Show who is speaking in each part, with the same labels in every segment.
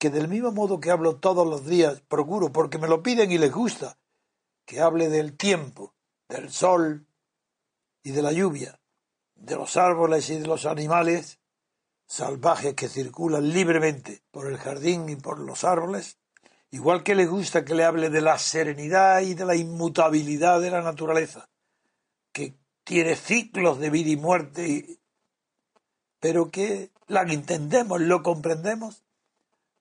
Speaker 1: Que del mismo modo que hablo todos los días, procuro, porque me lo piden y les gusta, que hable del tiempo, del sol y de la lluvia, de los árboles y de los animales salvajes que circulan libremente por el jardín y por los árboles, igual que les gusta que le hable de la serenidad y de la inmutabilidad de la naturaleza, que tiene ciclos de vida y muerte, pero que la entendemos, lo comprendemos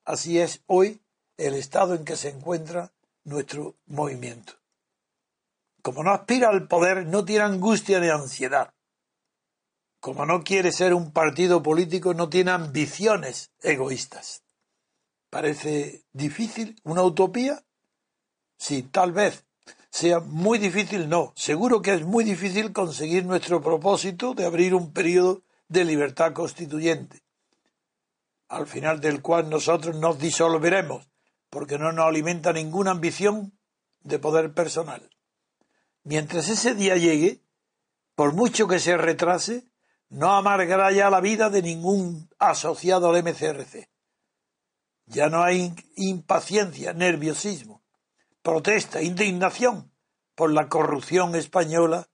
Speaker 1: Así es hoy el estado en que se encuentra nuestro movimiento. Como no aspira al poder, no tiene angustia ni ansiedad. Como no quiere ser un partido político, no tiene ambiciones egoístas. ¿Parece difícil? ¿Una utopía? Sí, tal vez. Sea muy difícil, no. Seguro que es muy difícil conseguir nuestro propósito de abrir un periodo de libertad constituyente al final del cual nosotros nos disolveremos, porque no nos alimenta ninguna ambición de poder personal. Mientras ese día llegue, por mucho que se retrase, no amargará ya la vida de ningún asociado al MCRC. Ya no hay impaciencia, nerviosismo, protesta, indignación por la corrupción española,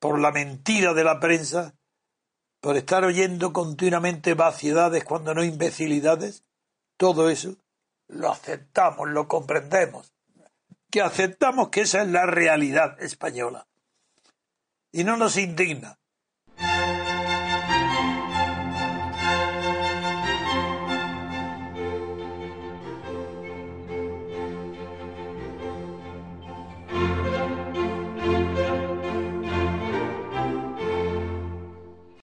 Speaker 1: por la mentira de la prensa por estar oyendo continuamente vaciedades cuando no imbecilidades, todo eso lo aceptamos, lo comprendemos, que aceptamos que esa es la realidad española. Y no nos indigna,